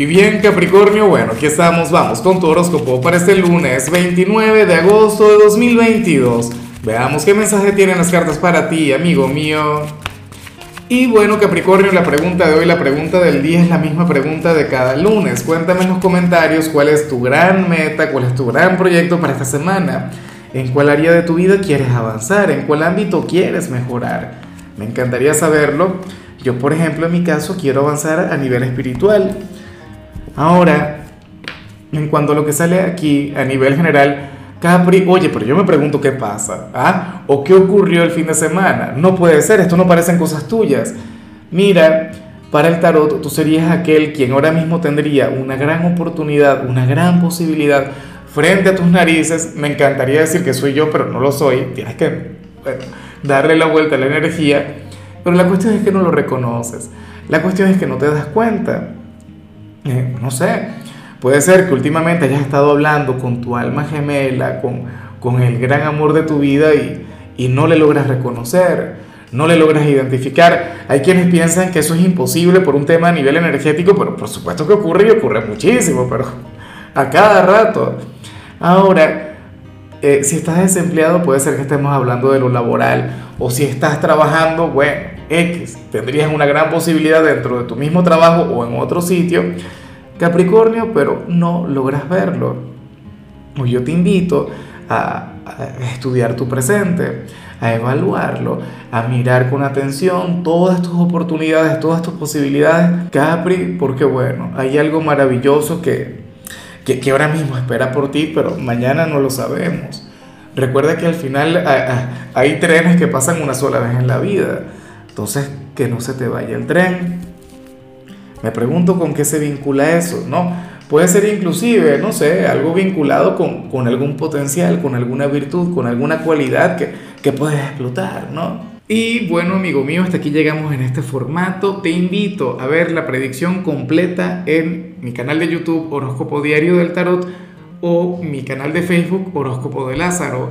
Y bien Capricornio, bueno, aquí estamos, vamos con tu horóscopo para este lunes 29 de agosto de 2022. Veamos qué mensaje tienen las cartas para ti, amigo mío. Y bueno Capricornio, la pregunta de hoy, la pregunta del día es la misma pregunta de cada lunes. Cuéntame en los comentarios cuál es tu gran meta, cuál es tu gran proyecto para esta semana. ¿En cuál área de tu vida quieres avanzar? ¿En cuál ámbito quieres mejorar? Me encantaría saberlo. Yo, por ejemplo, en mi caso, quiero avanzar a nivel espiritual. Ahora, en cuanto a lo que sale aquí a nivel general, Capri, oye, pero yo me pregunto qué pasa, ¿ah? ¿O qué ocurrió el fin de semana? No puede ser, esto no parecen cosas tuyas. Mira, para el tarot tú serías aquel quien ahora mismo tendría una gran oportunidad, una gran posibilidad frente a tus narices. Me encantaría decir que soy yo, pero no lo soy. Tienes que darle la vuelta a la energía. Pero la cuestión es que no lo reconoces. La cuestión es que no te das cuenta. Eh, no sé, puede ser que últimamente hayas estado hablando con tu alma gemela, con, con el gran amor de tu vida y, y no le logras reconocer, no le logras identificar. Hay quienes piensan que eso es imposible por un tema a nivel energético, pero por supuesto que ocurre y ocurre muchísimo, pero a cada rato. Ahora, eh, si estás desempleado puede ser que estemos hablando de lo laboral, o si estás trabajando, bueno, X, tendrías una gran posibilidad dentro de tu mismo trabajo o en otro sitio, Capricornio, pero no logras verlo. Yo te invito a, a estudiar tu presente, a evaluarlo, a mirar con atención todas tus oportunidades, todas tus posibilidades, Capri, porque bueno, hay algo maravilloso que, que, que ahora mismo espera por ti, pero mañana no lo sabemos. Recuerda que al final hay trenes que pasan una sola vez en la vida. Entonces, que no se te vaya el tren. Me pregunto con qué se vincula eso, ¿no? Puede ser inclusive, no sé, algo vinculado con, con algún potencial, con alguna virtud, con alguna cualidad que, que puedes explotar, ¿no? Y bueno, amigo mío, hasta aquí llegamos en este formato. Te invito a ver la predicción completa en mi canal de YouTube Horóscopo Diario del Tarot o mi canal de Facebook Horóscopo de Lázaro.